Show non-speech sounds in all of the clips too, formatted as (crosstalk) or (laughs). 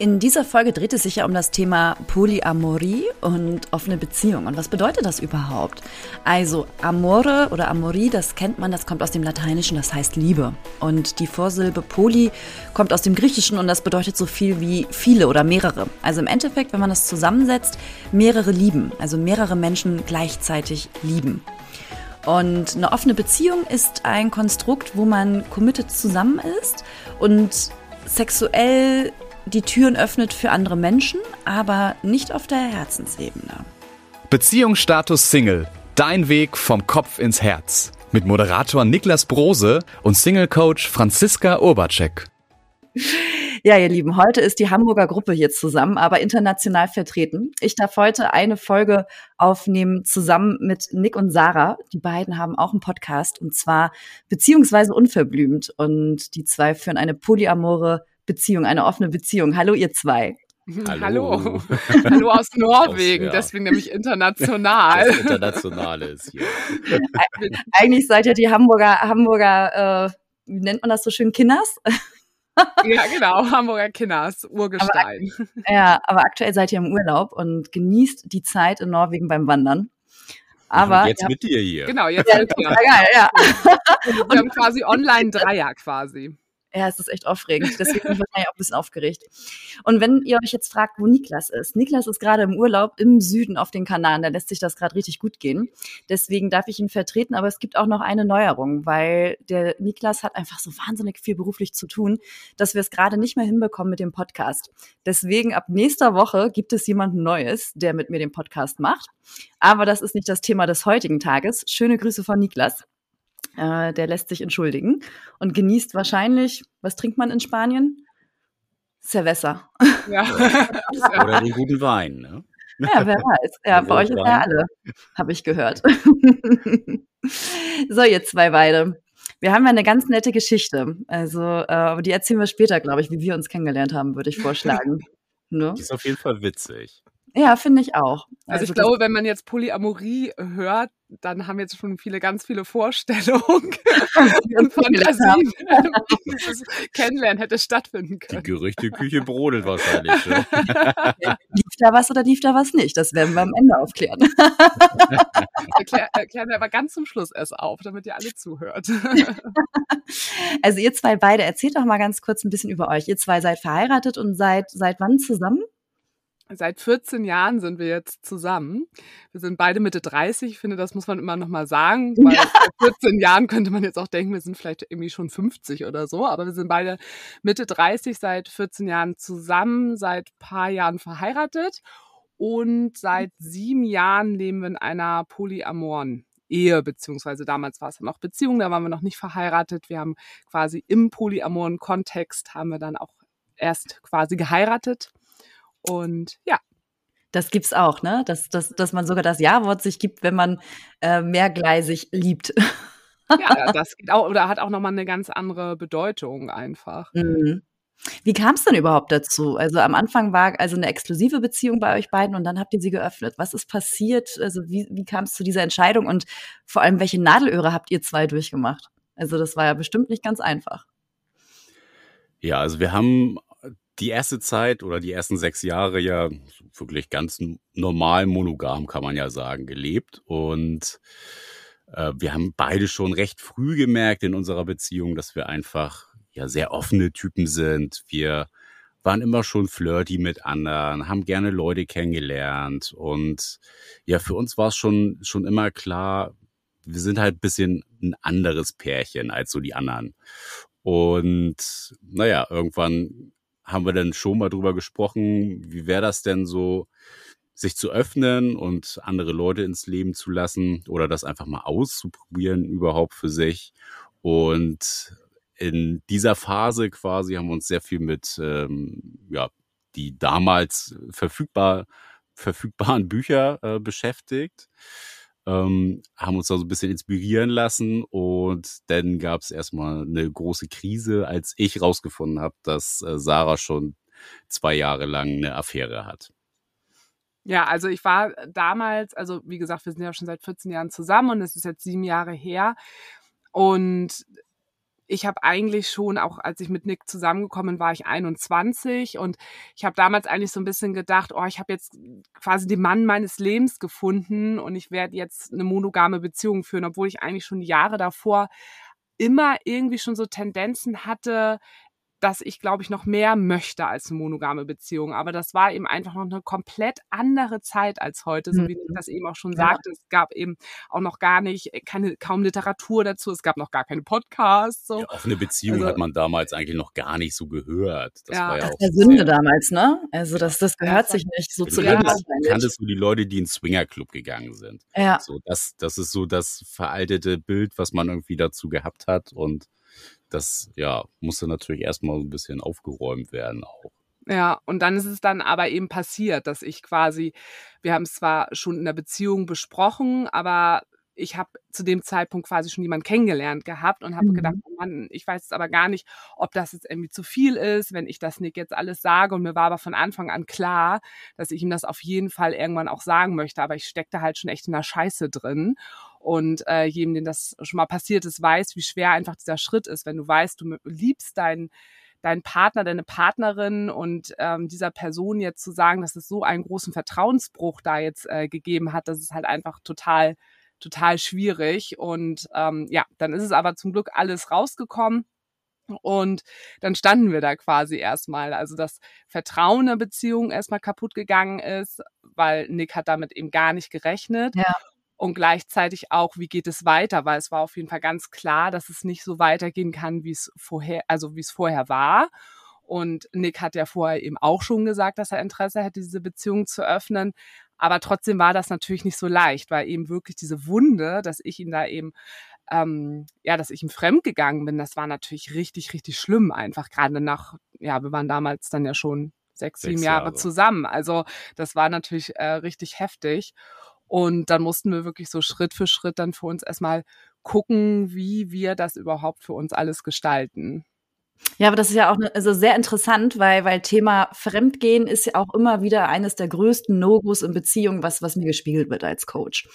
In dieser Folge dreht es sich ja um das Thema Polyamorie und offene Beziehung. Und was bedeutet das überhaupt? Also Amore oder Amorie, das kennt man, das kommt aus dem Lateinischen, das heißt Liebe. Und die Vorsilbe Poly kommt aus dem Griechischen und das bedeutet so viel wie viele oder mehrere. Also im Endeffekt, wenn man das zusammensetzt, mehrere lieben, also mehrere Menschen gleichzeitig lieben. Und eine offene Beziehung ist ein Konstrukt, wo man committed zusammen ist und sexuell die Türen öffnet für andere Menschen, aber nicht auf der Herzensebene. Beziehungsstatus Single. Dein Weg vom Kopf ins Herz. Mit Moderator Niklas Brose und Single-Coach Franziska Urbacek. Ja, ihr Lieben, heute ist die Hamburger Gruppe hier zusammen, aber international vertreten. Ich darf heute eine Folge aufnehmen zusammen mit Nick und Sarah. Die beiden haben auch einen Podcast und zwar beziehungsweise unverblümt. Und die zwei führen eine polyamore Beziehung, eine offene Beziehung. Hallo, ihr zwei. Hallo. Hallo, (laughs) Hallo aus Norwegen, aus, ja. deswegen nämlich (laughs) international. Das Internationale ist hier. (laughs) Eigentlich seid ihr die Hamburger, Hamburger, äh, wie nennt man das so schön, Kinders? ja, genau, Hamburger Kinders, Urgestein. Aber, ja, aber aktuell seid ihr im Urlaub und genießt die Zeit in Norwegen beim Wandern. Aber jetzt mit dir hier. Genau, jetzt ja, mit dir. Geil, ja. Und wir haben quasi Online-Dreier quasi. Ja, es ist echt aufregend. Deswegen bin ich wahrscheinlich auch ein bisschen aufgeregt. Und wenn ihr euch jetzt fragt, wo Niklas ist. Niklas ist gerade im Urlaub im Süden auf den Kanaren. Da lässt sich das gerade richtig gut gehen. Deswegen darf ich ihn vertreten. Aber es gibt auch noch eine Neuerung, weil der Niklas hat einfach so wahnsinnig viel beruflich zu tun, dass wir es gerade nicht mehr hinbekommen mit dem Podcast. Deswegen ab nächster Woche gibt es jemanden Neues, der mit mir den Podcast macht. Aber das ist nicht das Thema des heutigen Tages. Schöne Grüße von Niklas. Äh, der lässt sich entschuldigen und genießt wahrscheinlich, was trinkt man in Spanien? Cerveza. Ja. (laughs) Oder den guten Wein, ne? Ja, wer weiß. Ja, bei euch ist ja alle, habe ich gehört. (laughs) so, ihr zwei beide. Wir haben ja eine ganz nette Geschichte. Also, äh, aber die erzählen wir später, glaube ich, wie wir uns kennengelernt haben, würde ich vorschlagen. (laughs) Ne? Die ist auf jeden Fall witzig. Ja, finde ich auch. Also, also ich glaube, wenn man jetzt Polyamorie hört, dann haben jetzt schon viele ganz viele Vorstellungen (laughs) und (laughs) Fantasien, (laughs) wie dieses Kennenlernen hätte stattfinden können. Die Gerüchteküche brodelt wahrscheinlich. Ne? lief da was oder lief da was nicht? Das werden wir am Ende aufklären. Erklär, erklären wir aber ganz zum Schluss erst auf, damit ihr alle zuhört. also ihr zwei beide, erzählt doch mal ganz kurz ein bisschen über euch. Ihr zwei seid verheiratet und seid seit wann zusammen? Seit 14 Jahren sind wir jetzt zusammen. Wir sind beide Mitte 30. Ich finde, das muss man immer noch mal sagen, weil ja. seit 14 Jahren könnte man jetzt auch denken, wir sind vielleicht irgendwie schon 50 oder so. Aber wir sind beide Mitte 30, seit 14 Jahren zusammen, seit paar Jahren verheiratet und seit sieben Jahren leben wir in einer polyamoren Ehe, beziehungsweise damals war es noch Beziehung, da waren wir noch nicht verheiratet. Wir haben quasi im polyamoren Kontext haben wir dann auch erst quasi geheiratet und ja. Das gibt's auch, ne? Dass, dass, dass man sogar das Ja-Wort sich gibt, wenn man äh, mehrgleisig liebt. ja, das geht auch, oder hat auch nochmal eine ganz andere Bedeutung einfach. Mhm. Wie kam es denn überhaupt dazu? Also am Anfang war also eine exklusive Beziehung bei euch beiden und dann habt ihr sie geöffnet. Was ist passiert? Also wie, wie kam es zu dieser Entscheidung und vor allem welche Nadelöhre habt ihr zwei durchgemacht? Also das war ja bestimmt nicht ganz einfach. Ja, also wir haben die erste Zeit oder die ersten sechs Jahre ja wirklich ganz normal monogam, kann man ja sagen, gelebt. Und äh, wir haben beide schon recht früh gemerkt in unserer Beziehung, dass wir einfach ja sehr offene Typen sind. Wir waren immer schon flirty mit anderen, haben gerne Leute kennengelernt und ja, für uns war es schon, schon immer klar, wir sind halt ein bisschen ein anderes Pärchen als so die anderen. Und naja, irgendwann haben wir dann schon mal drüber gesprochen, wie wäre das denn so, sich zu öffnen und andere Leute ins Leben zu lassen oder das einfach mal auszuprobieren überhaupt für sich. Und in dieser Phase quasi haben wir uns sehr viel mit, ähm, ja, die damals verfügbar, verfügbaren Bücher äh, beschäftigt ähm, haben uns da so ein bisschen inspirieren lassen und dann gab es erstmal eine große Krise, als ich rausgefunden habe, dass äh, Sarah schon zwei Jahre lang eine Affäre hat. Ja, also ich war damals, also wie gesagt, wir sind ja schon seit 14 Jahren zusammen und es ist jetzt sieben Jahre her. Und ich habe eigentlich schon, auch als ich mit Nick zusammengekommen war, ich 21 und ich habe damals eigentlich so ein bisschen gedacht, oh, ich habe jetzt quasi den Mann meines Lebens gefunden und ich werde jetzt eine monogame Beziehung führen, obwohl ich eigentlich schon Jahre davor immer irgendwie schon so Tendenzen hatte, dass ich, glaube ich, noch mehr möchte als eine monogame Beziehung. Aber das war eben einfach noch eine komplett andere Zeit als heute, so wie ich mhm. das eben auch schon ja. sagte. Es gab eben auch noch gar nicht, äh, keine, kaum Literatur dazu. Es gab noch gar keine Podcasts. So. Ja, offene Beziehung also, hat man damals eigentlich noch gar nicht so gehört. Das ja, war ja das auch. Der Sünde damals, ne? Also das, das gehört ja, sich nicht so zu leben. Du kanntest du die Leute, die in Swingerclub gegangen sind. Ja. So, das, das ist so das veraltete Bild, was man irgendwie dazu gehabt hat und das ja musste natürlich erstmal ein bisschen aufgeräumt werden auch. Ja, und dann ist es dann aber eben passiert, dass ich quasi, wir haben es zwar schon in der Beziehung besprochen, aber ich habe zu dem Zeitpunkt quasi schon jemanden kennengelernt gehabt und habe mhm. gedacht, oh Mann, ich weiß jetzt aber gar nicht, ob das jetzt irgendwie zu viel ist, wenn ich das Nick jetzt alles sage. Und mir war aber von Anfang an klar, dass ich ihm das auf jeden Fall irgendwann auch sagen möchte. Aber ich steckte halt schon echt in der Scheiße drin. Und äh, jedem, dem das schon mal passiert ist, weiß, wie schwer einfach dieser Schritt ist, wenn du weißt, du liebst deinen deinen Partner, deine Partnerin und ähm, dieser Person jetzt zu sagen, dass es so einen großen Vertrauensbruch da jetzt äh, gegeben hat, das ist halt einfach total, total schwierig. Und ähm, ja, dann ist es aber zum Glück alles rausgekommen. Und dann standen wir da quasi erstmal. Also das Vertrauen in der Beziehung erstmal kaputt gegangen ist, weil Nick hat damit eben gar nicht gerechnet. Ja und gleichzeitig auch, wie geht es weiter, weil es war auf jeden Fall ganz klar, dass es nicht so weitergehen kann, wie es vorher, also wie es vorher war. Und Nick hat ja vorher eben auch schon gesagt, dass er Interesse hätte, diese Beziehung zu öffnen. Aber trotzdem war das natürlich nicht so leicht, weil eben wirklich diese Wunde, dass ich ihn da eben, ähm, ja, dass ich ihm fremd gegangen bin, das war natürlich richtig, richtig schlimm einfach. Gerade nach, ja, wir waren damals dann ja schon sechs, sieben Jahre, Jahre zusammen. Also das war natürlich äh, richtig heftig. Und dann mussten wir wirklich so Schritt für Schritt dann für uns erstmal gucken, wie wir das überhaupt für uns alles gestalten. Ja, aber das ist ja auch ne, also sehr interessant, weil, weil Thema Fremdgehen ist ja auch immer wieder eines der größten No-Gos in Beziehungen, was, was mir gespiegelt wird als Coach.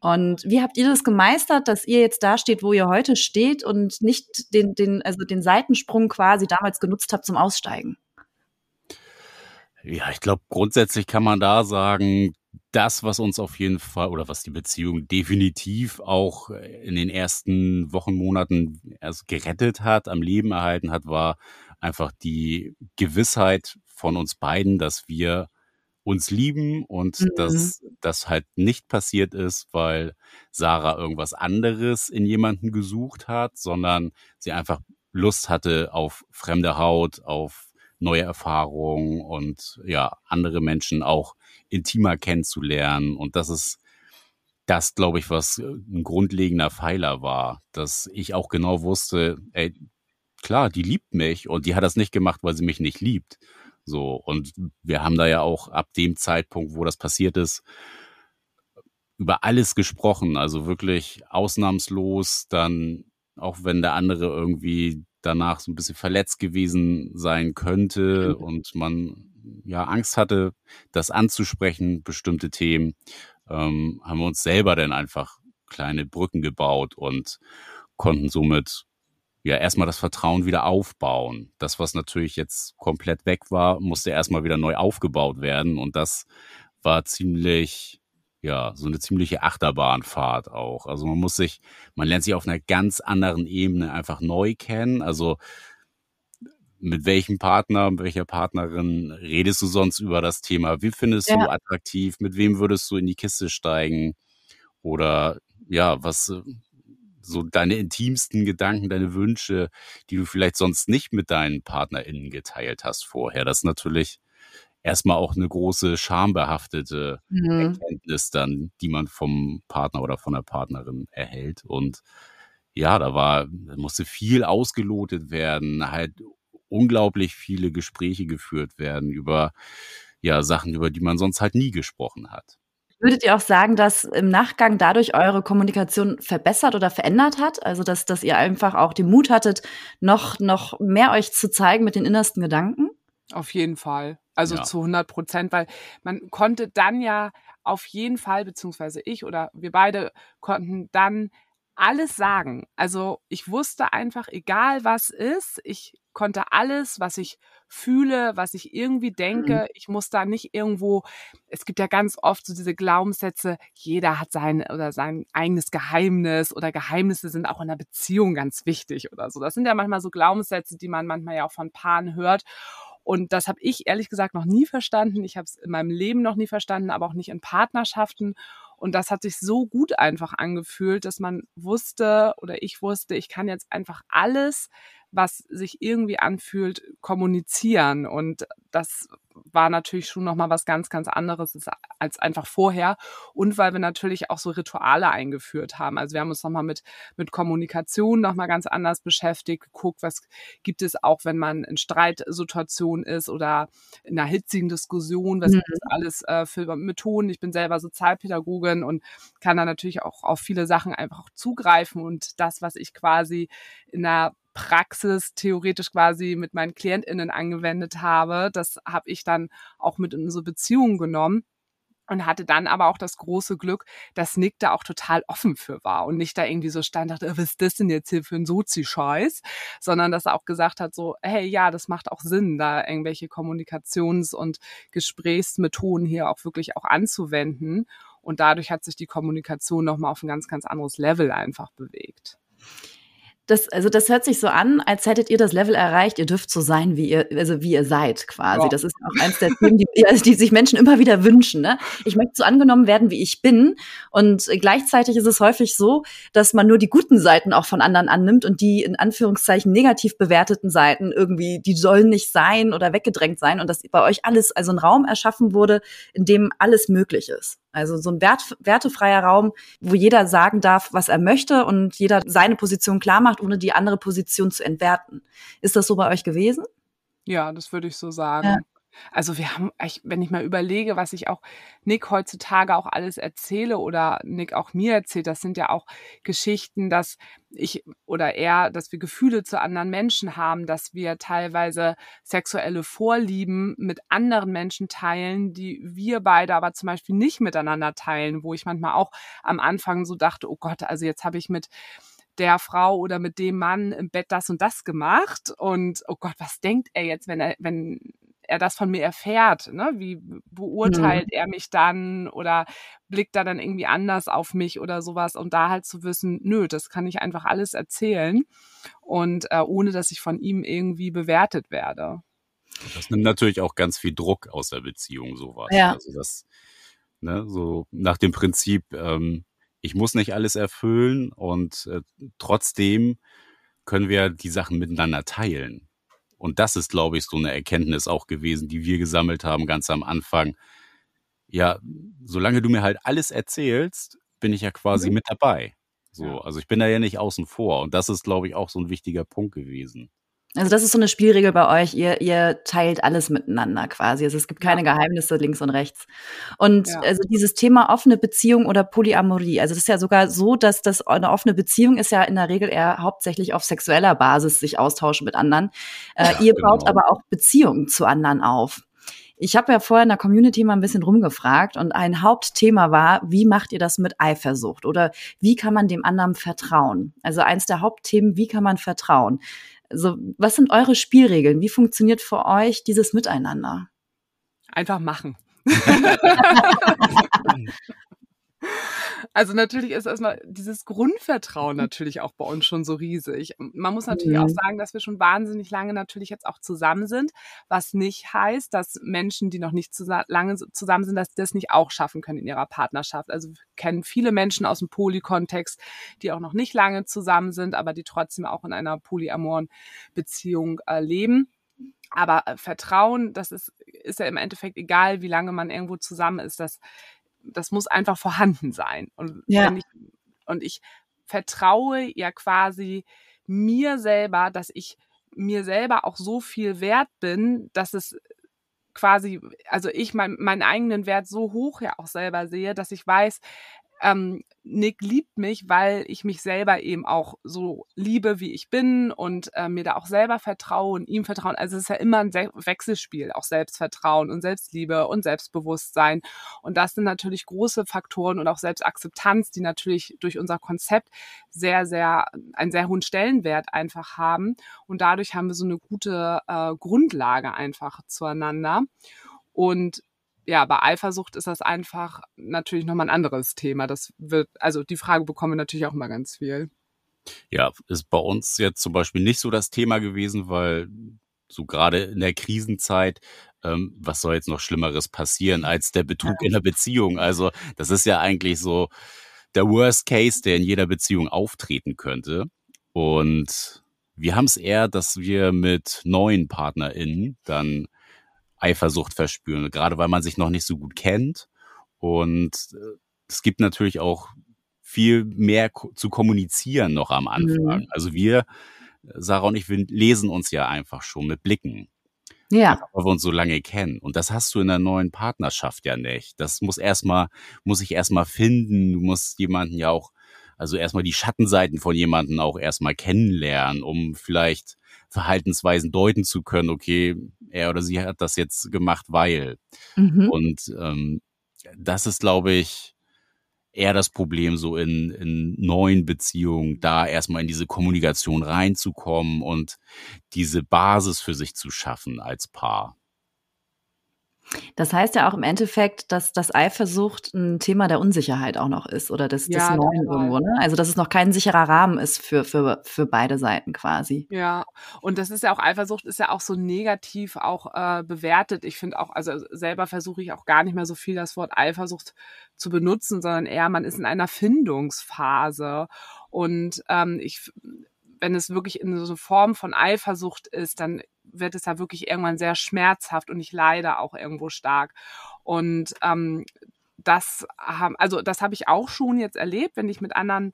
Und wie habt ihr das gemeistert, dass ihr jetzt da steht, wo ihr heute steht und nicht den, den, also den Seitensprung quasi damals genutzt habt zum Aussteigen? Ja, ich glaube, grundsätzlich kann man da sagen, das, was uns auf jeden Fall oder was die Beziehung definitiv auch in den ersten Wochen, Monaten erst gerettet hat, am Leben erhalten hat, war einfach die Gewissheit von uns beiden, dass wir uns lieben und mhm. dass das halt nicht passiert ist, weil Sarah irgendwas anderes in jemanden gesucht hat, sondern sie einfach Lust hatte auf fremde Haut, auf neue Erfahrungen und ja, andere Menschen auch intimer kennenzulernen. Und das ist das, glaube ich, was äh, ein grundlegender Pfeiler war, dass ich auch genau wusste, ey, klar, die liebt mich und die hat das nicht gemacht, weil sie mich nicht liebt. So, und wir haben da ja auch ab dem Zeitpunkt, wo das passiert ist, über alles gesprochen, also wirklich ausnahmslos, dann auch wenn der andere irgendwie danach so ein bisschen verletzt gewesen sein könnte mhm. und man ja Angst hatte, das anzusprechen, bestimmte Themen, ähm, haben wir uns selber dann einfach kleine Brücken gebaut und konnten somit ja erstmal das Vertrauen wieder aufbauen. Das, was natürlich jetzt komplett weg war, musste erstmal wieder neu aufgebaut werden und das war ziemlich ja, so eine ziemliche Achterbahnfahrt auch. Also man muss sich, man lernt sich auf einer ganz anderen Ebene einfach neu kennen. Also mit welchem Partner, mit welcher Partnerin redest du sonst über das Thema? Wie findest ja. du attraktiv? Mit wem würdest du in die Kiste steigen? Oder ja, was so deine intimsten Gedanken, deine Wünsche, die du vielleicht sonst nicht mit deinen PartnerInnen geteilt hast vorher. Das ist natürlich erstmal auch eine große schambehaftete mhm. Erkenntnis dann, die man vom Partner oder von der Partnerin erhält. Und ja, da war, da musste viel ausgelotet werden, halt unglaublich viele Gespräche geführt werden über ja Sachen, über die man sonst halt nie gesprochen hat. Würdet ihr auch sagen, dass im Nachgang dadurch eure Kommunikation verbessert oder verändert hat? Also, dass, dass ihr einfach auch den Mut hattet, noch, noch mehr euch zu zeigen mit den innersten Gedanken? Auf jeden Fall. Also ja. zu 100 Prozent, weil man konnte dann ja auf jeden Fall, beziehungsweise ich oder wir beide konnten dann alles sagen. Also ich wusste einfach, egal was ist, ich konnte alles, was ich fühle, was ich irgendwie denke, mhm. ich muss da nicht irgendwo, es gibt ja ganz oft so diese Glaubenssätze, jeder hat sein oder sein eigenes Geheimnis oder Geheimnisse sind auch in einer Beziehung ganz wichtig oder so. Das sind ja manchmal so Glaubenssätze, die man manchmal ja auch von Paaren hört. Und das habe ich ehrlich gesagt noch nie verstanden. Ich habe es in meinem Leben noch nie verstanden, aber auch nicht in Partnerschaften. Und das hat sich so gut einfach angefühlt, dass man wusste oder ich wusste, ich kann jetzt einfach alles was sich irgendwie anfühlt, kommunizieren. Und das war natürlich schon nochmal was ganz, ganz anderes als einfach vorher. Und weil wir natürlich auch so Rituale eingeführt haben. Also wir haben uns nochmal mit, mit Kommunikation nochmal ganz anders beschäftigt, geguckt, was gibt es auch, wenn man in Streitsituationen ist oder in einer hitzigen Diskussion, was mhm. gibt es alles äh, für Methoden. Ich bin selber Sozialpädagogin und kann da natürlich auch auf viele Sachen einfach zugreifen. Und das, was ich quasi in einer Praxis theoretisch quasi mit meinen KlientInnen angewendet habe. Das habe ich dann auch mit in unsere Beziehung genommen und hatte dann aber auch das große Glück, dass Nick da auch total offen für war und nicht da irgendwie so stand, dachte, was ist das denn jetzt hier für ein Sozi-Scheiß, sondern dass er auch gesagt hat so, hey, ja, das macht auch Sinn, da irgendwelche Kommunikations- und Gesprächsmethoden hier auch wirklich auch anzuwenden. Und dadurch hat sich die Kommunikation nochmal auf ein ganz, ganz anderes Level einfach bewegt das, also das hört sich so an, als hättet ihr das Level erreicht, ihr dürft so sein, wie ihr, also wie ihr seid quasi. Ja. Das ist auch eins der Themen, die, (laughs) die sich Menschen immer wieder wünschen. Ne? Ich möchte so angenommen werden, wie ich bin. Und gleichzeitig ist es häufig so, dass man nur die guten Seiten auch von anderen annimmt und die in Anführungszeichen negativ bewerteten Seiten irgendwie, die sollen nicht sein oder weggedrängt sein und dass bei euch alles, also ein Raum erschaffen wurde, in dem alles möglich ist. Also so ein wert, wertefreier Raum, wo jeder sagen darf, was er möchte und jeder seine Position klar macht, ohne die andere Position zu entwerten. Ist das so bei euch gewesen? Ja, das würde ich so sagen. Ja. Also wir haben, wenn ich mal überlege, was ich auch Nick heutzutage auch alles erzähle oder Nick auch mir erzählt, das sind ja auch Geschichten, dass ich oder er, dass wir Gefühle zu anderen Menschen haben, dass wir teilweise sexuelle Vorlieben mit anderen Menschen teilen, die wir beide aber zum Beispiel nicht miteinander teilen, wo ich manchmal auch am Anfang so dachte, oh Gott, also jetzt habe ich mit der Frau oder mit dem Mann im Bett das und das gemacht und oh Gott, was denkt er jetzt, wenn er, wenn er das von mir erfährt, ne? wie beurteilt mhm. er mich dann oder blickt er dann irgendwie anders auf mich oder sowas und da halt zu wissen, nö, das kann ich einfach alles erzählen und äh, ohne dass ich von ihm irgendwie bewertet werde. Das nimmt natürlich auch ganz viel Druck aus der Beziehung, sowas. Ja. Also das, ne, so nach dem Prinzip, ähm, ich muss nicht alles erfüllen und äh, trotzdem können wir die Sachen miteinander teilen. Und das ist, glaube ich, so eine Erkenntnis auch gewesen, die wir gesammelt haben ganz am Anfang. Ja, solange du mir halt alles erzählst, bin ich ja quasi mhm. mit dabei. So, also ich bin da ja nicht außen vor. Und das ist, glaube ich, auch so ein wichtiger Punkt gewesen. Also das ist so eine Spielregel bei euch. Ihr, ihr teilt alles miteinander quasi. Also es gibt keine ja. Geheimnisse links und rechts. Und ja. also dieses Thema offene Beziehung oder Polyamorie. Also das ist ja sogar so, dass das eine offene Beziehung ist ja in der Regel eher hauptsächlich auf sexueller Basis sich austauschen mit anderen. Äh, ja, ihr genau. baut aber auch Beziehungen zu anderen auf. Ich habe ja vorher in der Community mal ein bisschen rumgefragt und ein Hauptthema war, wie macht ihr das mit Eifersucht oder wie kann man dem anderen vertrauen? Also eins der Hauptthemen, wie kann man vertrauen? Also, was sind eure Spielregeln? Wie funktioniert für euch dieses Miteinander? Einfach machen. (laughs) (laughs) Also natürlich ist erstmal dieses Grundvertrauen natürlich auch bei uns schon so riesig. Man muss natürlich mhm. auch sagen, dass wir schon wahnsinnig lange natürlich jetzt auch zusammen sind, was nicht heißt, dass Menschen, die noch nicht zu lange zusammen sind, dass die das nicht auch schaffen können in ihrer Partnerschaft. Also wir kennen viele Menschen aus dem Polykontext, die auch noch nicht lange zusammen sind, aber die trotzdem auch in einer polyamoren Beziehung äh, leben. Aber äh, Vertrauen, das ist, ist ja im Endeffekt egal, wie lange man irgendwo zusammen ist, das das muss einfach vorhanden sein. Und, ja. ich, und ich vertraue ja quasi mir selber, dass ich mir selber auch so viel wert bin, dass es quasi, also ich mein, meinen eigenen Wert so hoch ja auch selber sehe, dass ich weiß, ähm, Nick liebt mich, weil ich mich selber eben auch so liebe, wie ich bin und äh, mir da auch selber vertraue und ihm vertrauen. Also es ist ja immer ein Se Wechselspiel, auch Selbstvertrauen und Selbstliebe und Selbstbewusstsein. Und das sind natürlich große Faktoren und auch Selbstakzeptanz, die natürlich durch unser Konzept sehr, sehr, einen sehr hohen Stellenwert einfach haben. Und dadurch haben wir so eine gute äh, Grundlage einfach zueinander. Und ja, bei Eifersucht ist das einfach natürlich nochmal ein anderes Thema. Das wird, also die Frage bekommen wir natürlich auch immer ganz viel. Ja, ist bei uns jetzt zum Beispiel nicht so das Thema gewesen, weil so gerade in der Krisenzeit, ähm, was soll jetzt noch Schlimmeres passieren als der Betrug in der Beziehung? Also das ist ja eigentlich so der Worst Case, der in jeder Beziehung auftreten könnte. Und wir haben es eher, dass wir mit neuen PartnerInnen dann Eifersucht verspüren, gerade weil man sich noch nicht so gut kennt. Und äh, es gibt natürlich auch viel mehr zu kommunizieren noch am Anfang. Mhm. Also wir, Sarah und ich, wir lesen uns ja einfach schon mit Blicken. Ja. Weil wir uns so lange kennen. Und das hast du in der neuen Partnerschaft ja nicht. Das muss erstmal, muss ich erstmal finden. Du musst jemanden ja auch, also erstmal die Schattenseiten von jemanden auch erstmal kennenlernen, um vielleicht Verhaltensweisen deuten zu können, okay, er oder sie hat das jetzt gemacht, weil. Mhm. Und ähm, das ist, glaube ich, eher das Problem, so in, in neuen Beziehungen, da erstmal in diese Kommunikation reinzukommen und diese Basis für sich zu schaffen als Paar. Das heißt ja auch im Endeffekt, dass das Eifersucht ein Thema der Unsicherheit auch noch ist oder des, ja, des Neuen irgendwo, ne? Also dass es noch kein sicherer Rahmen ist für, für, für beide Seiten quasi. Ja, und das ist ja auch, Eifersucht ist ja auch so negativ auch äh, bewertet. Ich finde auch, also selber versuche ich auch gar nicht mehr so viel das Wort Eifersucht zu benutzen, sondern eher, man ist in einer Findungsphase. Und ähm, ich wenn es wirklich in so einer Form von Eifersucht ist, dann wird es ja wirklich irgendwann sehr schmerzhaft und ich leide auch irgendwo stark. Und ähm, das haben, also das habe ich auch schon jetzt erlebt, wenn ich mit anderen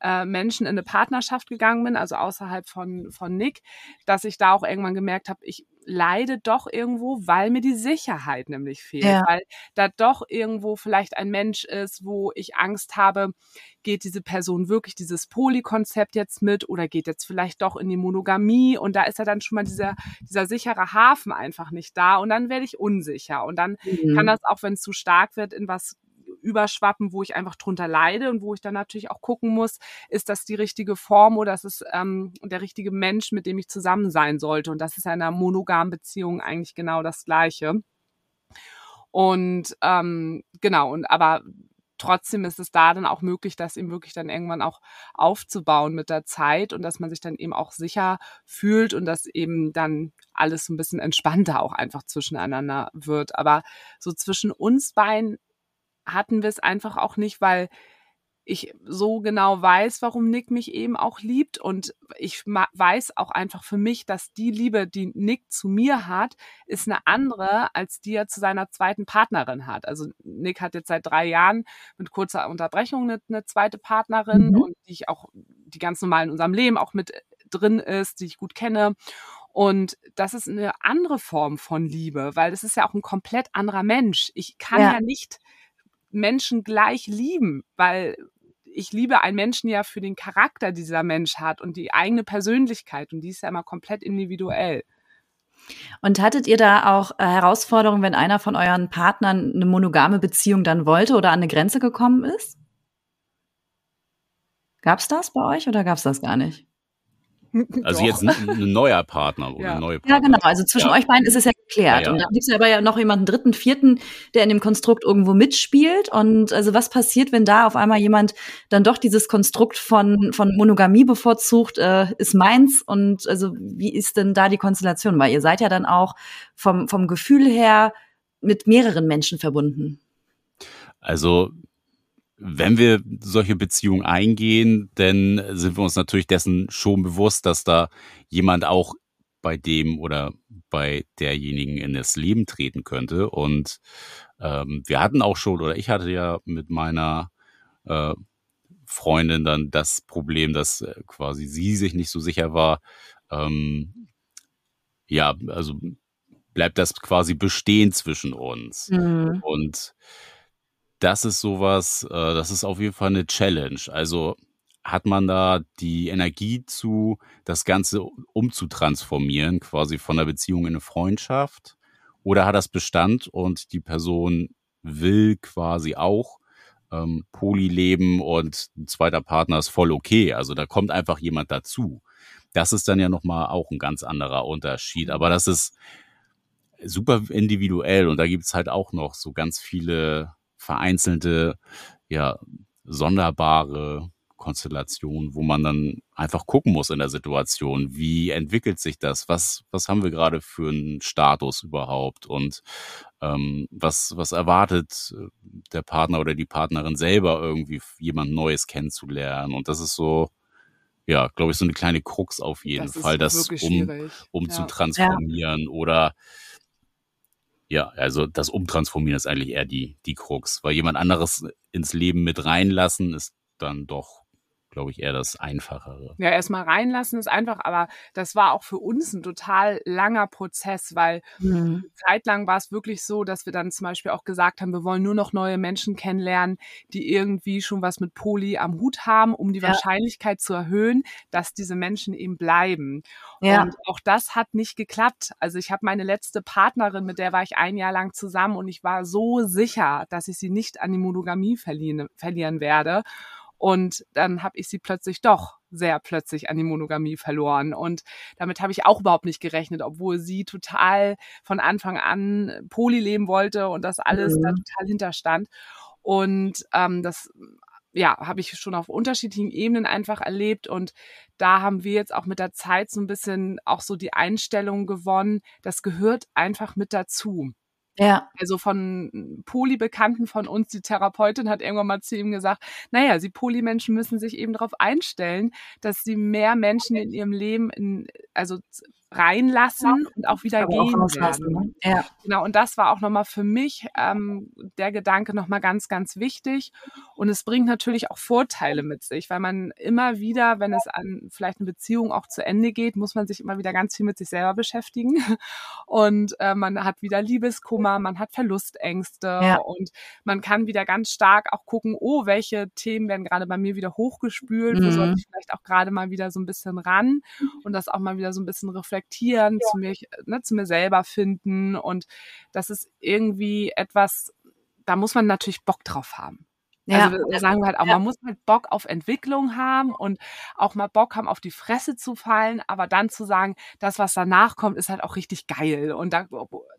äh, Menschen in eine Partnerschaft gegangen bin, also außerhalb von, von Nick, dass ich da auch irgendwann gemerkt habe, ich leide doch irgendwo, weil mir die Sicherheit nämlich fehlt, ja. weil da doch irgendwo vielleicht ein Mensch ist, wo ich Angst habe, geht diese Person wirklich dieses Polykonzept jetzt mit oder geht jetzt vielleicht doch in die Monogamie und da ist ja dann schon mal dieser, dieser sichere Hafen einfach nicht da und dann werde ich unsicher und dann mhm. kann das auch, wenn es zu stark wird, in was überschwappen, wo ich einfach drunter leide und wo ich dann natürlich auch gucken muss, ist das die richtige Form oder ist es ähm, der richtige Mensch, mit dem ich zusammen sein sollte. Und das ist in einer monogamen Beziehung eigentlich genau das Gleiche. Und ähm, genau, und aber trotzdem ist es da dann auch möglich, das eben wirklich dann irgendwann auch aufzubauen mit der Zeit und dass man sich dann eben auch sicher fühlt und dass eben dann alles so ein bisschen entspannter auch einfach zwischeneinander wird. Aber so zwischen uns beiden hatten wir es einfach auch nicht, weil ich so genau weiß, warum Nick mich eben auch liebt und ich weiß auch einfach für mich, dass die Liebe, die Nick zu mir hat, ist eine andere, als die er zu seiner zweiten Partnerin hat. Also Nick hat jetzt seit drei Jahren mit kurzer Unterbrechung eine, eine zweite Partnerin mhm. und die ich auch die ganz normal in unserem Leben auch mit drin ist, die ich gut kenne. Und das ist eine andere Form von Liebe, weil das ist ja auch ein komplett anderer Mensch. Ich kann ja, ja nicht Menschen gleich lieben, weil ich liebe einen Menschen ja für den Charakter, dieser Mensch hat und die eigene Persönlichkeit und die ist ja immer komplett individuell. Und hattet ihr da auch äh, Herausforderungen, wenn einer von euren Partnern eine monogame Beziehung dann wollte oder an eine Grenze gekommen ist? Gab's das bei euch oder gab's das gar nicht? (laughs) Also jetzt ein, ein, neuer Partner oder ja. eine neue Partner. Ja, genau. Also zwischen ja. euch beiden ist es ja geklärt. Ja, und dann gibt es ja aber ja noch jemanden dritten, vierten, der in dem Konstrukt irgendwo mitspielt. Und also was passiert, wenn da auf einmal jemand dann doch dieses Konstrukt von, von Monogamie bevorzugt, äh, ist meins. Und also wie ist denn da die Konstellation? Weil ihr seid ja dann auch vom, vom Gefühl her mit mehreren Menschen verbunden. Also wenn wir solche Beziehungen eingehen, dann sind wir uns natürlich dessen schon bewusst, dass da jemand auch bei dem oder bei derjenigen in das Leben treten könnte. Und ähm, wir hatten auch schon, oder ich hatte ja mit meiner äh, Freundin dann das Problem, dass äh, quasi sie sich nicht so sicher war. Ähm, ja, also bleibt das quasi bestehen zwischen uns. Mhm. Und das ist sowas, äh, das ist auf jeden Fall eine Challenge. Also hat man da die Energie zu, das Ganze umzutransformieren, quasi von der Beziehung in eine Freundschaft? Oder hat das Bestand und die Person will quasi auch ähm, Poly leben und ein zweiter Partner ist voll okay. Also da kommt einfach jemand dazu. Das ist dann ja nochmal auch ein ganz anderer Unterschied. Aber das ist super individuell und da gibt's halt auch noch so ganz viele vereinzelte, ja, sonderbare Konstellationen, wo man dann einfach gucken muss in der Situation, wie entwickelt sich das, was, was haben wir gerade für einen Status überhaupt? Und ähm, was, was erwartet äh, der Partner oder die Partnerin selber irgendwie jemand Neues kennenzulernen? Und das ist so, ja, glaube ich, so eine kleine Krux auf jeden das Fall, das um, um ja. zu transformieren. Ja. oder ja, also das Umtransformieren ist eigentlich eher die, die Krux, weil jemand anderes ins Leben mit reinlassen ist dann doch glaube ich, eher das Einfachere. Ja, erstmal reinlassen ist einfach, aber das war auch für uns ein total langer Prozess, weil mhm. zeitlang war es wirklich so, dass wir dann zum Beispiel auch gesagt haben, wir wollen nur noch neue Menschen kennenlernen, die irgendwie schon was mit Poli am Hut haben, um die ja. Wahrscheinlichkeit zu erhöhen, dass diese Menschen eben bleiben. Ja. Und auch das hat nicht geklappt. Also ich habe meine letzte Partnerin, mit der war ich ein Jahr lang zusammen und ich war so sicher, dass ich sie nicht an die Monogamie verlieren, verlieren werde. Und dann habe ich sie plötzlich doch sehr plötzlich an die Monogamie verloren. Und damit habe ich auch überhaupt nicht gerechnet, obwohl sie total von Anfang an Poly leben wollte und das alles mhm. da total hinterstand. Und ähm, das ja, habe ich schon auf unterschiedlichen Ebenen einfach erlebt und da haben wir jetzt auch mit der Zeit so ein bisschen auch so die Einstellung gewonnen, das gehört einfach mit dazu. Ja. Also von Poly-Bekannten von uns, die Therapeutin hat irgendwann mal zu ihm gesagt, naja, sie Poly-Menschen müssen sich eben darauf einstellen, dass sie mehr Menschen in ihrem Leben in, also reinlassen ja. und auch wieder gehen auch werden. Ne? Ja. Genau, und das war auch nochmal für mich ähm, der Gedanke nochmal ganz, ganz wichtig. Und es bringt natürlich auch Vorteile mit sich, weil man immer wieder, wenn es an vielleicht eine Beziehung auch zu Ende geht, muss man sich immer wieder ganz viel mit sich selber beschäftigen. (laughs) Und äh, man hat wieder Liebeskummer, man hat Verlustängste ja. und man kann wieder ganz stark auch gucken, oh, welche Themen werden gerade bei mir wieder hochgespült, mhm. wo sollte ich vielleicht auch gerade mal wieder so ein bisschen ran und das auch mal wieder so ein bisschen reflektieren reflektieren, ja. zu mir, ne, zu mir selber finden. Und das ist irgendwie etwas, da muss man natürlich Bock drauf haben. Ja, also wir sagen halt auch, ja. man muss halt Bock auf Entwicklung haben und auch mal Bock haben, auf die Fresse zu fallen, aber dann zu sagen, das, was danach kommt, ist halt auch richtig geil. Und da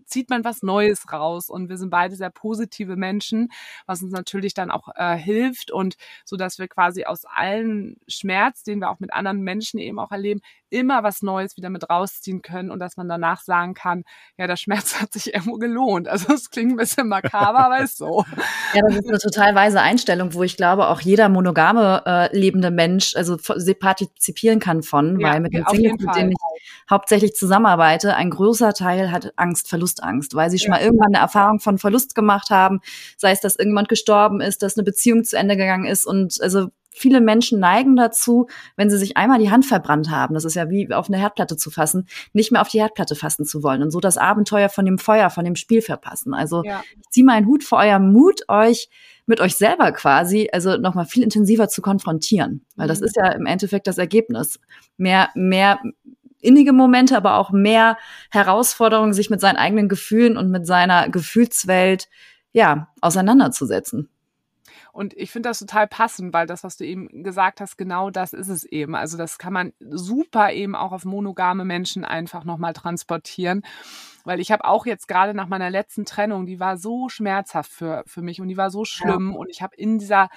zieht man was Neues raus. Und wir sind beide sehr positive Menschen, was uns natürlich dann auch äh, hilft und so, dass wir quasi aus allen Schmerz, den wir auch mit anderen Menschen eben auch erleben, immer was Neues wieder mit rausziehen können und dass man danach sagen kann, ja, der Schmerz (laughs) hat sich irgendwo gelohnt. Also es klingt ein bisschen makaber, aber ist so. (laughs) Ja, das ist eine total weise Einstellung, wo ich glaube, auch jeder monogame äh, lebende Mensch also partizipieren kann von, ja, weil mit den Singles, mit denen ich hauptsächlich zusammenarbeite, ein großer Teil hat Angst, Verlustangst, weil sie ja. schon mal irgendwann eine Erfahrung von Verlust gemacht haben, sei es, dass irgendjemand gestorben ist, dass eine Beziehung zu Ende gegangen ist und also viele Menschen neigen dazu, wenn sie sich einmal die Hand verbrannt haben, das ist ja wie auf eine Herdplatte zu fassen, nicht mehr auf die Herdplatte fassen zu wollen und so das Abenteuer von dem Feuer, von dem Spiel verpassen. Also ja. ich ziehe meinen Hut vor eurem Mut, euch mit euch selber quasi, also nochmal viel intensiver zu konfrontieren, weil das mhm. ist ja im Endeffekt das Ergebnis. Mehr, mehr innige Momente, aber auch mehr Herausforderungen, sich mit seinen eigenen Gefühlen und mit seiner Gefühlswelt, ja, auseinanderzusetzen. Und ich finde das total passend, weil das, was du eben gesagt hast, genau das ist es eben. Also das kann man super eben auch auf monogame Menschen einfach nochmal transportieren. Weil ich habe auch jetzt gerade nach meiner letzten Trennung, die war so schmerzhaft für, für mich und die war so schlimm. Ja. Und ich habe in dieser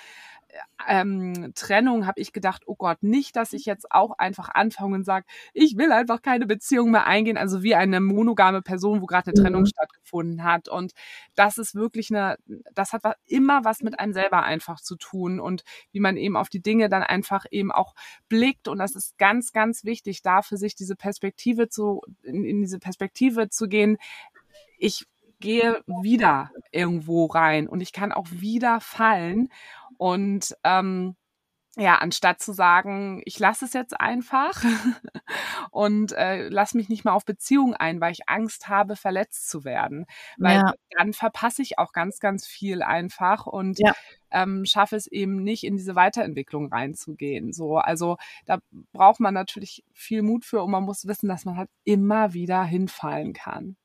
ähm, Trennung habe ich gedacht, oh Gott, nicht, dass ich jetzt auch einfach anfange und sage, ich will einfach keine Beziehung mehr eingehen, also wie eine monogame Person, wo gerade eine Trennung mhm. stattgefunden hat. Und das ist wirklich eine, das hat immer was mit einem selber einfach zu tun und wie man eben auf die Dinge dann einfach eben auch blickt. Und das ist ganz, ganz wichtig, da für sich diese Perspektive zu, in, in diese Perspektive zu gehen. Ich gehe wieder irgendwo rein und ich kann auch wieder fallen. Und ähm, ja, anstatt zu sagen, ich lasse es jetzt einfach (laughs) und äh, lass mich nicht mehr auf Beziehungen ein, weil ich Angst habe, verletzt zu werden. Weil ja. dann verpasse ich auch ganz, ganz viel einfach und ja. ähm, schaffe es eben nicht, in diese Weiterentwicklung reinzugehen. So, also da braucht man natürlich viel Mut für und man muss wissen, dass man halt immer wieder hinfallen kann.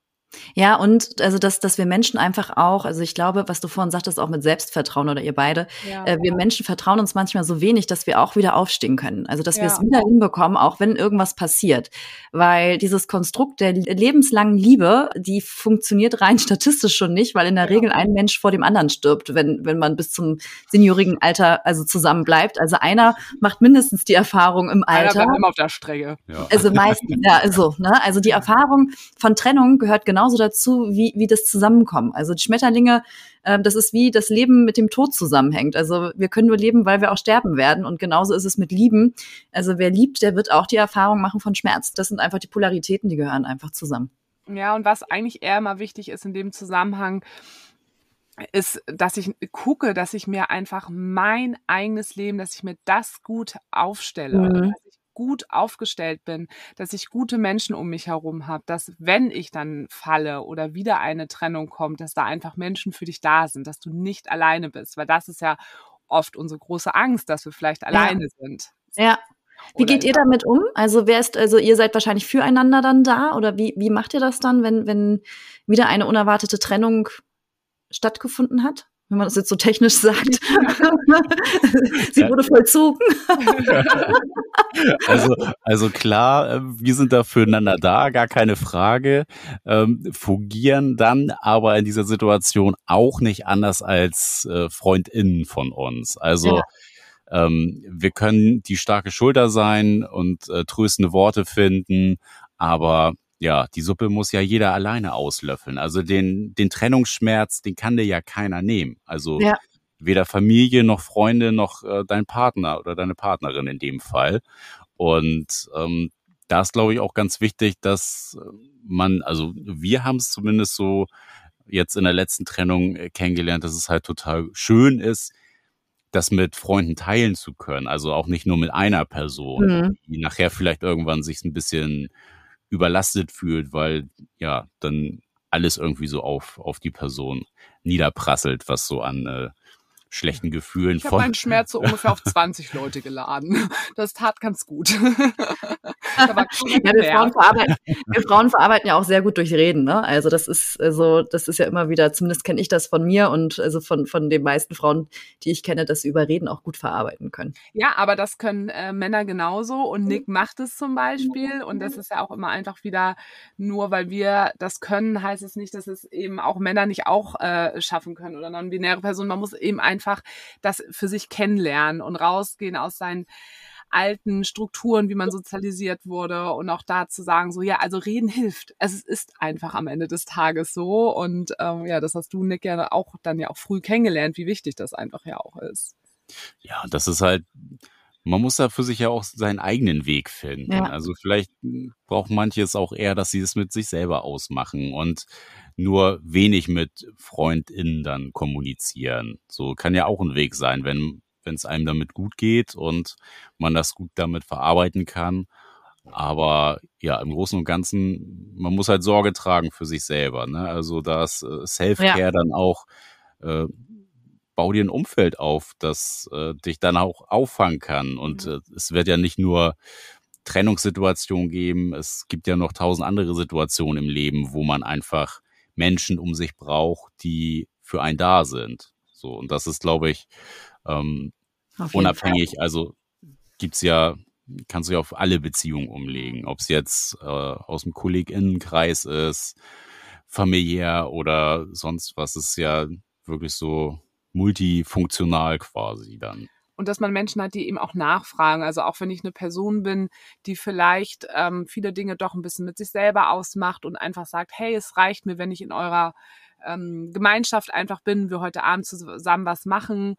Ja, und also dass, dass wir Menschen einfach auch, also ich glaube, was du vorhin sagtest, auch mit Selbstvertrauen oder ihr beide, ja, äh, wir Menschen vertrauen uns manchmal so wenig, dass wir auch wieder aufstehen können. Also dass ja. wir es wieder hinbekommen, auch wenn irgendwas passiert. Weil dieses Konstrukt der lebenslangen Liebe, die funktioniert rein (laughs) statistisch schon nicht, weil in der ja. Regel ein Mensch vor dem anderen stirbt, wenn, wenn man bis zum seniorigen Alter also zusammen bleibt. Also einer macht mindestens die Erfahrung im Alter. Einer immer auf der Strecke. Also meistens, ja, so, ne? Also die Erfahrung von Trennung gehört genau genauso dazu wie, wie das Zusammenkommen. Also die Schmetterlinge, äh, das ist wie das Leben mit dem Tod zusammenhängt. Also wir können nur leben, weil wir auch sterben werden. Und genauso ist es mit Lieben. Also wer liebt, der wird auch die Erfahrung machen von Schmerz. Das sind einfach die Polaritäten, die gehören einfach zusammen. Ja, und was eigentlich eher mal wichtig ist in dem Zusammenhang, ist, dass ich gucke, dass ich mir einfach mein eigenes Leben, dass ich mir das gut aufstelle, mhm. dass ich gut aufgestellt bin, dass ich gute Menschen um mich herum habe, dass wenn ich dann falle oder wieder eine Trennung kommt, dass da einfach Menschen für dich da sind, dass du nicht alleine bist, weil das ist ja oft unsere große Angst, dass wir vielleicht ja. alleine sind. Ja. Wie geht ihr damit um? Also wer ist, also ihr seid wahrscheinlich füreinander dann da oder wie, wie macht ihr das dann, wenn, wenn wieder eine unerwartete Trennung stattgefunden hat? Wenn man das jetzt so technisch sagt. (laughs) Sie wurde vollzogen. (laughs) also, also klar, äh, wir sind da füreinander da, gar keine Frage. Ähm, fungieren dann aber in dieser Situation auch nicht anders als äh, FreundInnen von uns. Also ja. ähm, wir können die starke Schulter sein und äh, tröstende Worte finden, aber ja, die Suppe muss ja jeder alleine auslöffeln. Also den, den Trennungsschmerz, den kann dir ja keiner nehmen. Also ja. weder Familie noch Freunde noch äh, dein Partner oder deine Partnerin in dem Fall. Und ähm, da ist, glaube ich, auch ganz wichtig, dass man, also wir haben es zumindest so jetzt in der letzten Trennung äh, kennengelernt, dass es halt total schön ist, das mit Freunden teilen zu können. Also auch nicht nur mit einer Person, mhm. die nachher vielleicht irgendwann sich ein bisschen überlastet fühlt, weil ja dann alles irgendwie so auf, auf die Person niederprasselt, was so an äh, schlechten Gefühlen. Ich habe meinen Schmerz so ungefähr auf 20 Leute geladen. Das tat ganz gut. (laughs) ja, wir, Frauen verarbeiten, wir Frauen verarbeiten ja auch sehr gut durch Reden. Ne? Also das ist also das ist ja immer wieder, zumindest kenne ich das von mir und also von von den meisten Frauen, die ich kenne, dass sie über Reden auch gut verarbeiten können. Ja, aber das können äh, Männer genauso und Nick macht es zum Beispiel und das ist ja auch immer einfach wieder nur, weil wir das können, heißt es nicht, dass es eben auch Männer nicht auch äh, schaffen können oder non-binäre Personen. Man muss eben ein einfach das für sich kennenlernen und rausgehen aus seinen alten Strukturen, wie man sozialisiert wurde und auch da zu sagen, so ja, also reden hilft. Es ist einfach am Ende des Tages so und ähm, ja, das hast du, Nick, ja auch dann ja auch früh kennengelernt, wie wichtig das einfach ja auch ist. Ja, das ist halt, man muss da für sich ja auch seinen eigenen Weg finden. Ja. Also vielleicht braucht manches auch eher, dass sie es mit sich selber ausmachen und nur wenig mit FreundInnen dann kommunizieren. So kann ja auch ein Weg sein, wenn wenn es einem damit gut geht und man das gut damit verarbeiten kann. Aber ja, im Großen und Ganzen, man muss halt Sorge tragen für sich selber. Ne? Also das äh, Self-Care ja. dann auch, äh, bau dir ein Umfeld auf, das äh, dich dann auch auffangen kann. Und mhm. äh, es wird ja nicht nur Trennungssituationen geben, es gibt ja noch tausend andere Situationen im Leben, wo man einfach Menschen um sich braucht, die für einen da sind. So, und das ist, glaube ich, ähm, unabhängig, Fall. also gibt's ja, kannst du ja auf alle Beziehungen umlegen, ob es jetzt äh, aus dem Kolleginnenkreis ist, familiär oder sonst was, ist ja wirklich so multifunktional quasi dann und dass man Menschen hat, die eben auch nachfragen. Also auch wenn ich eine Person bin, die vielleicht ähm, viele Dinge doch ein bisschen mit sich selber ausmacht und einfach sagt, hey, es reicht mir, wenn ich in eurer ähm, Gemeinschaft einfach bin, wir heute Abend zusammen was machen.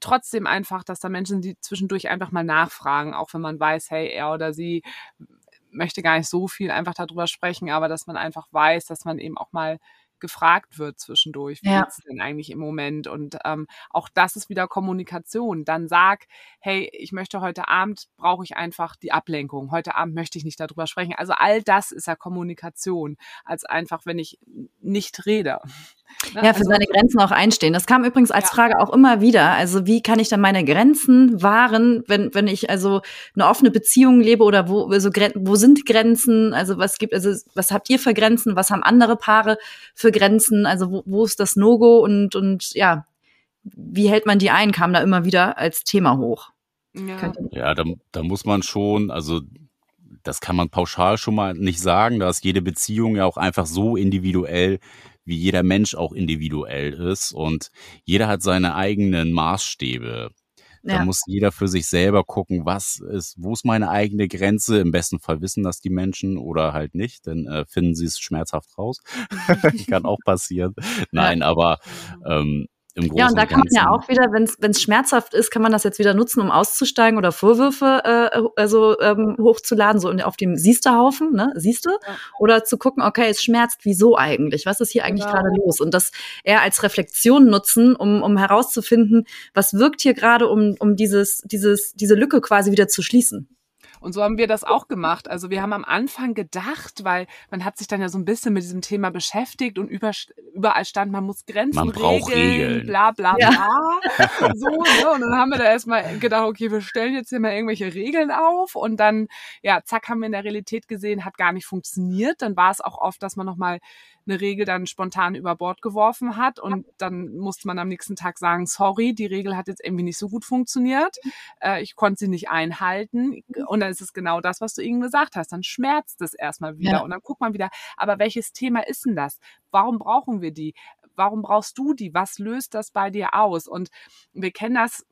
Trotzdem einfach, dass da Menschen, die zwischendurch einfach mal nachfragen, auch wenn man weiß, hey, er oder sie möchte gar nicht so viel einfach darüber sprechen, aber dass man einfach weiß, dass man eben auch mal gefragt wird zwischendurch, wie Ja. geht's denn eigentlich im Moment? Und ähm, auch das ist wieder Kommunikation. Dann sag, hey, ich möchte heute Abend, brauche ich einfach die Ablenkung. Heute Abend möchte ich nicht darüber sprechen. Also all das ist ja Kommunikation, als einfach, wenn ich nicht rede. Ne? Ja, für Also- seine Grenzen auch einstehen. Das kam übrigens als Ja. Frage auch immer wieder. Also wie kann ich dann meine Grenzen wahren, wenn, wenn ich also eine offene Beziehung lebe oder wo, also, wo sind Grenzen? Also was gibt, also was habt ihr für Grenzen? Was haben andere Paare für Grenzen? Also wo, wo ist das No-Go und, und ja, wie hält man die ein? Kam da immer wieder als Thema hoch. ja. Ja, da, da muss man schon, also das kann man pauschal schon mal nicht sagen. Da ist jede Beziehung ja auch einfach so individuell, wie jeder Mensch auch individuell ist. Und jeder hat seine eigenen Maßstäbe. Da Ja. muss jeder für sich selber gucken, was ist, wo ist meine eigene Grenze? Im besten Fall wissen das die Menschen oder halt nicht, dann äh, finden sie es schmerzhaft raus. (laughs) kann auch passieren. Nein, aber ähm, im Großen Ja, und da kann man ja auch wieder, wenn es schmerzhaft ist, kann man das jetzt wieder nutzen, um auszusteigen oder Vorwürfe äh, also ähm, hochzuladen, so in- auf dem Siehste-Haufen, ne? Siehste? Ja. Oder zu gucken, okay, es schmerzt, wieso eigentlich? Was ist hier eigentlich Genau. gerade los? Und das eher als Reflexion nutzen, um, um herauszufinden, was wirkt hier gerade, um, um dieses, dieses, diese Lücke quasi wieder zu schließen. Und so haben wir das auch gemacht. Also wir haben am Anfang gedacht, weil man hat sich dann ja so ein bisschen mit diesem Thema beschäftigt und über, überall stand, man muss Grenzen Man braucht Regeln. bla bla Ja. bla. So, ne? Und dann haben wir da erstmal gedacht, okay, wir stellen jetzt hier mal irgendwelche Regeln auf und dann, ja, zack, haben wir in der Realität gesehen, hat gar nicht funktioniert. Dann war es auch oft, dass man nochmal eine Regel dann spontan über Bord geworfen hat und dann musste man am nächsten Tag sagen, sorry, die Regel hat jetzt irgendwie nicht so gut funktioniert. Äh, ich konnte sie nicht einhalten. Und dann ist es genau das, was du eben gesagt hast. Dann schmerzt es erstmal wieder. Ja. Und dann guckt man wieder, aber welches Thema ist denn das? Warum brauchen wir die? Warum brauchst du die? Was löst das bei dir aus? Und wir kennen das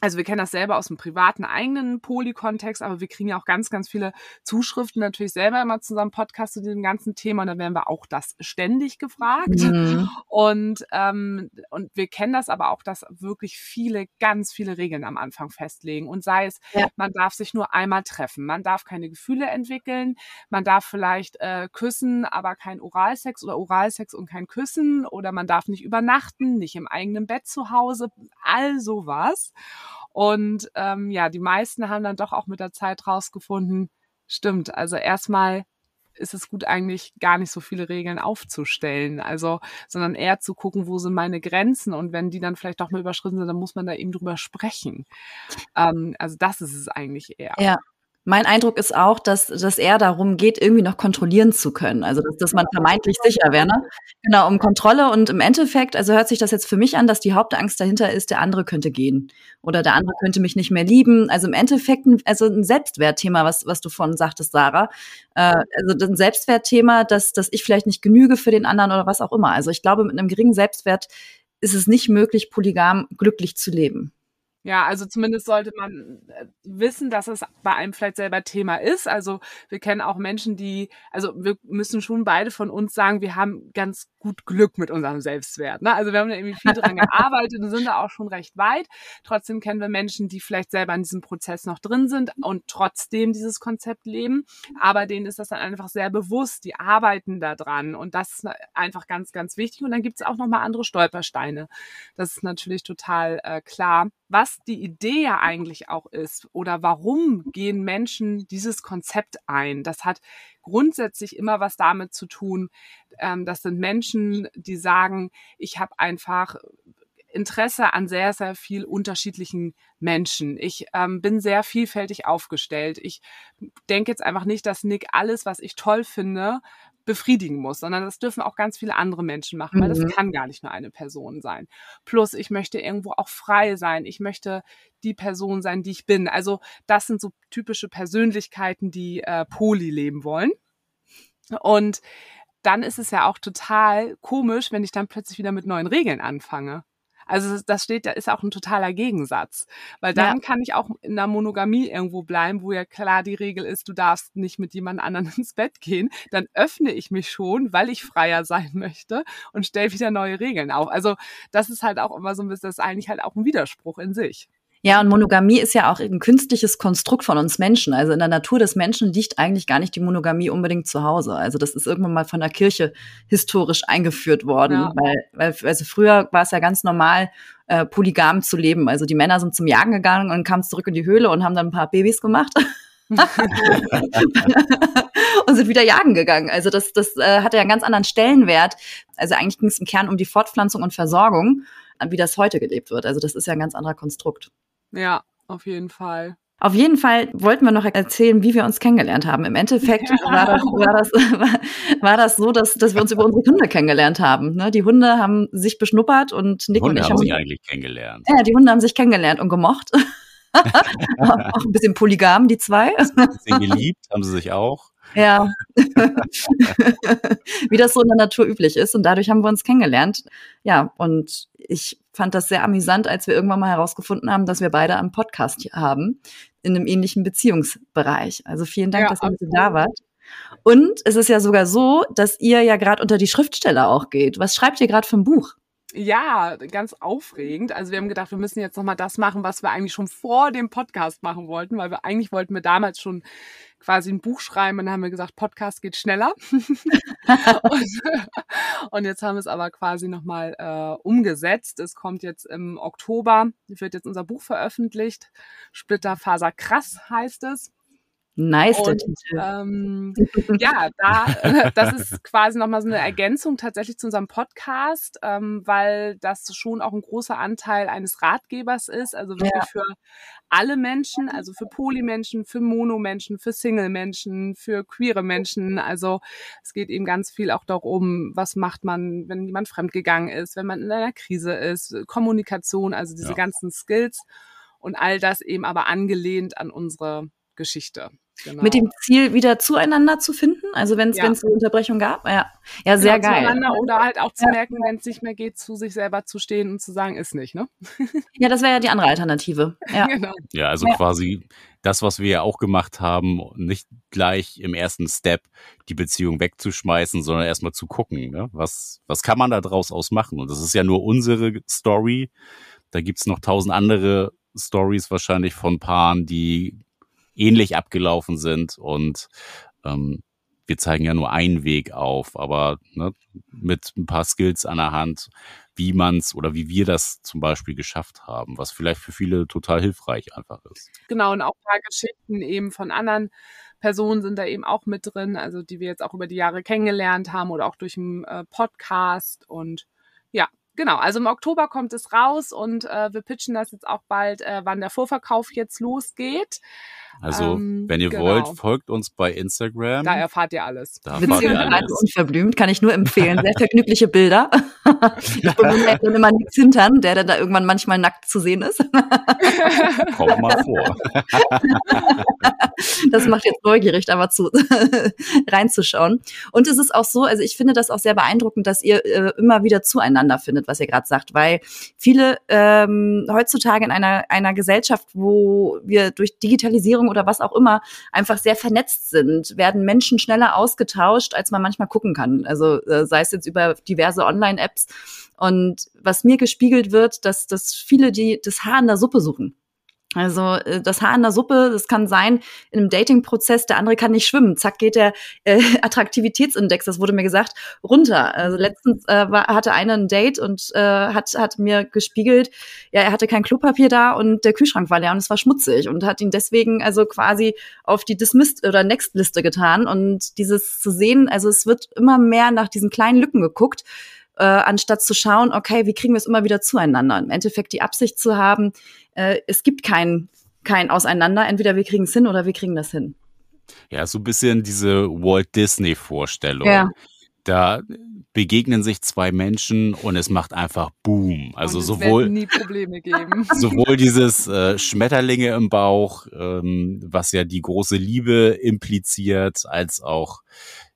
also wir kennen das selber aus dem privaten eigenen Poly-Kontext, aber wir kriegen ja auch ganz, ganz viele Zuschriften natürlich selber immer zu unserem Podcast zu diesem ganzen Thema und dann werden wir auch das ständig gefragt. Mhm. Und, ähm, und wir kennen das aber auch, dass wirklich viele, ganz viele Regeln am Anfang festlegen. Und sei es, Ja. man darf sich nur einmal treffen, man darf keine Gefühle entwickeln, man darf vielleicht äh, küssen, aber kein Oralsex oder Oralsex und kein Küssen oder man darf nicht übernachten, nicht im eigenen Bett zu Hause, all sowas. Und ähm, ja, die meisten haben dann doch auch mit der Zeit rausgefunden, stimmt, also erstmal ist es gut eigentlich gar nicht so viele Regeln aufzustellen, also sondern eher zu gucken, wo sind meine Grenzen und wenn die dann vielleicht doch mal überschritten sind, dann muss man da eben drüber sprechen. Ähm, also das ist es eigentlich eher. Ja. Mein Eindruck ist auch, dass dass eher darum geht, irgendwie noch kontrollieren zu können. Also dass, dass man vermeintlich sicher wäre, ne? Genau, um Kontrolle und im Endeffekt, also hört sich das jetzt für mich an, dass die Hauptangst dahinter ist, der andere könnte gehen oder der andere könnte mich nicht mehr lieben. Also im Endeffekt, ein, also ein Selbstwertthema, was was du vorhin sagtest, Sarah. Äh, also ein Selbstwertthema, dass dass ich vielleicht nicht genüge für den anderen oder was auch immer. Also ich glaube, mit einem geringen Selbstwert ist es nicht möglich, polygam glücklich zu leben. Ja, also zumindest sollte man äh, wissen, dass es bei einem vielleicht selber Thema ist. Also wir kennen auch Menschen, die, also wir müssen schon beide von uns sagen, wir haben ganz gut Glück mit unserem Selbstwert. Ne? Also wir haben da irgendwie viel dran gearbeitet und sind da auch schon recht weit. Trotzdem kennen wir Menschen, die vielleicht selber in diesem Prozess noch drin sind und trotzdem dieses Konzept leben. Aber denen ist das dann einfach sehr bewusst. Die arbeiten da dran und das ist einfach ganz, ganz wichtig. Und dann gibt es auch nochmal andere Stolpersteine. Das ist natürlich total äh, klar. Was die Idee ja eigentlich auch ist oder warum gehen Menschen dieses Konzept ein, das hat grundsätzlich immer was damit zu tun. Ähm, das sind Menschen, die sagen, ich habe einfach Interesse an sehr, sehr viel unterschiedlichen Menschen. Ich ähm, bin sehr vielfältig aufgestellt. Ich denke jetzt einfach nicht, dass Nick alles, was ich toll finde, befriedigen muss, sondern das dürfen auch ganz viele andere Menschen machen, weil Mhm. das kann gar nicht nur eine Person sein. Plus, ich möchte irgendwo auch frei sein. Ich möchte die Person sein, die ich bin. Also das sind so typische Persönlichkeiten, die äh, Poly leben wollen. Und dann ist es ja auch total komisch, wenn ich dann plötzlich wieder mit neuen Regeln anfange. Also das steht, da ist auch ein totaler Gegensatz, weil dann Ja. kann ich auch in einer Monogamie irgendwo bleiben, wo ja klar die Regel ist, du darfst nicht mit jemand anderem (laughs) ins Bett gehen. Dann öffne ich mich schon, weil ich freier sein möchte und stelle wieder neue Regeln auf. Also das ist halt auch immer so ein bisschen, das ist eigentlich halt auch ein Widerspruch in sich. Ja, und Monogamie ist ja auch ein künstliches Konstrukt von uns Menschen. Also in der Natur des Menschen liegt eigentlich gar nicht die Monogamie unbedingt zu Hause. Also das ist irgendwann mal von der Kirche historisch eingeführt worden. Ja. Weil, weil, also früher war es ja ganz normal, äh, polygam zu leben. Also die Männer sind zum Jagen gegangen und kamen zurück in die Höhle und haben dann ein paar Babys gemacht. (laughs) und sind wieder jagen gegangen. Also das, das äh, hatte ja einen ganz anderen Stellenwert. Also eigentlich ging es im Kern um die Fortpflanzung und Versorgung, wie das heute gelebt wird. Also das ist ja ein ganz anderer Konstrukt. Ja, auf jeden Fall. Auf jeden Fall wollten wir noch erzählen, wie wir uns kennengelernt haben. Im Endeffekt (laughs) war das, war das, (laughs) war, das so, dass, dass wir uns über unsere Hunde kennengelernt haben. Ne? Die Hunde haben sich beschnuppert und Nick und ich haben sich eigentlich kennengelernt. Ja, die Hunde haben sich kennengelernt und gemocht. (laughs) auch ein bisschen polygam, die zwei. Ein bisschen geliebt haben sie sich auch. Ja, (laughs) wie das so in der Natur üblich ist. Und dadurch haben wir uns kennengelernt. Ja, und ich fand das sehr amüsant, als wir irgendwann mal herausgefunden haben, dass wir beide einen Podcast haben in einem ähnlichen Beziehungsbereich. Also vielen Dank, ja, dass ihr da wart. Und es ist ja sogar so, dass ihr ja gerade unter die Schriftsteller auch geht. Was schreibt ihr gerade für ein Buch? Ja, ganz aufregend. Also wir haben gedacht, wir müssen jetzt nochmal das machen, was wir eigentlich schon vor dem Podcast machen wollten, weil wir eigentlich wollten wir damals schon quasi ein Buch schreiben und dann haben wir gesagt, Podcast geht schneller. und, (laughs) und, jetzt haben wir es aber quasi nochmal äh, umgesetzt. Es kommt jetzt im Oktober, wird jetzt unser Buch veröffentlicht. Splitterfaser krass heißt es. Nice, und, ähm, (laughs) ja, da, (laughs) das ist quasi nochmal so eine Ergänzung tatsächlich zu unserem Podcast, ähm, weil das schon auch ein großer Anteil eines Ratgebers ist, also wirklich ja. für alle Menschen, also für Polymenschen, für Monomenschen, für Single-Menschen, für queere Menschen. Also es geht eben ganz viel auch darum, was macht man, wenn jemand fremdgegangen ist, wenn man in einer Krise ist, Kommunikation, also diese ja. ganzen Skills und all das eben aber angelehnt an unsere Geschichte. Genau. Mit dem Ziel, wieder zueinander zu finden? Also wenn es ja. eine Unterbrechung gab? Ja, ja sehr genau, geil. Zueinander oder halt auch zu ja. merken, wenn es nicht mehr geht, zu sich selber zu stehen und zu sagen, ist nicht, ne? (laughs) ja, das wäre ja die andere Alternative. Ja, genau. ja also ja. quasi das, was wir ja auch gemacht haben, nicht gleich im ersten Step die Beziehung wegzuschmeißen, sondern erstmal zu gucken, ne? was, was kann man da draus ausmachen? Und das ist ja nur unsere Story. Da gibt's noch tausend andere Stories wahrscheinlich von Paaren, die ähnlich abgelaufen sind und ähm, wir zeigen ja nur einen Weg auf, aber ne, mit ein paar Skills an der Hand, wie man's oder wie wir das zum Beispiel geschafft haben, was vielleicht für viele total hilfreich einfach ist. Genau, und auch ein paar Geschichten eben von anderen Personen sind da eben auch mit drin, also die wir jetzt auch über die Jahre kennengelernt haben oder auch durch einen äh, Podcast und ja, Genau, also im Oktober kommt es raus und äh, wir pitchen das jetzt auch bald, äh, wann der Vorverkauf jetzt losgeht. Also, ähm, wenn ihr genau. wollt, folgt uns bei Instagram. Da erfahrt ihr alles. Da erfahrt ihr alles. unverblümt, kann ich nur empfehlen. Sehr vergnügliche Bilder. (laughs) ich bewundere dann immer nichts Hintern, der dann da irgendwann manchmal nackt zu sehen ist. (laughs) Kommt mal vor. (laughs) das macht jetzt neugierig, da mal zu, reinzuschauen. Und es ist auch so, also ich finde das auch sehr beeindruckend, dass ihr äh, immer wieder zueinander findet, was ihr gerade sagt, weil viele ähm, heutzutage in einer, einer Gesellschaft, wo wir durch Digitalisierung oder was auch immer einfach sehr vernetzt sind, werden Menschen schneller ausgetauscht, als man manchmal gucken kann. Also äh, sei es jetzt über diverse Online-Apps. Und was mir gespiegelt wird, dass, dass viele die das Haar in der Suppe suchen. Also äh, das Haar in der Suppe, das kann sein in einem Dating-Prozess, der andere kann nicht schwimmen. Zack geht der äh, (laughs) Attraktivitätsindex, das wurde mir gesagt, runter. Also letztens äh, war, hatte einer ein Date und äh, hat, hat mir gespiegelt, ja, er hatte kein Klopapier da und der Kühlschrank war leer und es war schmutzig und hat ihn deswegen also quasi auf die Dismissed oder Next-Liste getan. Und dieses zu sehen, also es wird immer mehr nach diesen kleinen Lücken geguckt äh, anstatt zu schauen, okay, wie kriegen wir es immer wieder zueinander? Im Endeffekt die Absicht zu haben, äh, es gibt kein, kein Auseinander, entweder wir kriegen es hin oder wir kriegen das hin. Ja, so ein bisschen diese Walt Disney-Vorstellung. Ja. Da begegnen sich zwei Menschen und es macht einfach Boom. Also und es sowohl nie Probleme geben. (laughs) sowohl dieses äh, Schmetterlinge im Bauch, ähm, was ja die große Liebe impliziert, als auch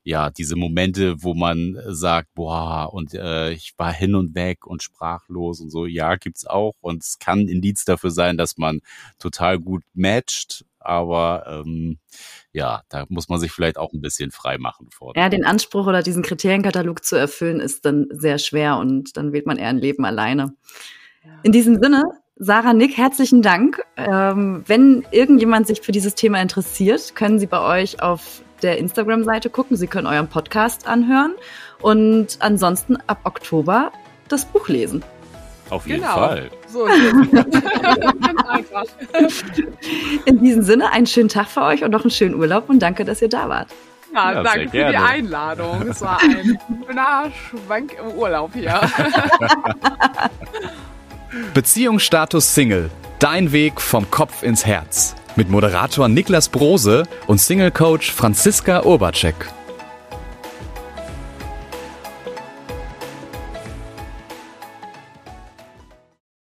ja, diese Momente, wo man sagt, boah, und äh, ich war hin und weg und sprachlos und so, ja, gibt's auch. Und es kann Indiz dafür sein, dass man total gut matcht, aber ähm, ja, da muss man sich vielleicht auch ein bisschen frei machen vor. Ja, den Anspruch oder diesen Kriterienkatalog zu erfüllen, ist dann sehr schwer und dann wählt man eher ein Leben alleine. In diesem Sinne Sarah, Nick, herzlichen Dank. Ähm, wenn irgendjemand sich für dieses Thema interessiert, können Sie bei euch auf der Instagram-Seite gucken. Sie können euren Podcast anhören und ansonsten ab Oktober das Buch lesen. Auf jeden Genau. Fall. So. (laughs) In diesem Sinne, einen schönen Tag für euch und noch einen schönen Urlaub und danke, dass ihr da wart. Ja, Ja, danke für die gerne. Einladung. Es war ein schöner Schwank im Urlaub hier. (laughs) Beziehungsstatus Single. Dein Weg vom Kopf ins Herz. Mit Moderator Niklas Brose und Single Coach Franziska Urbacek.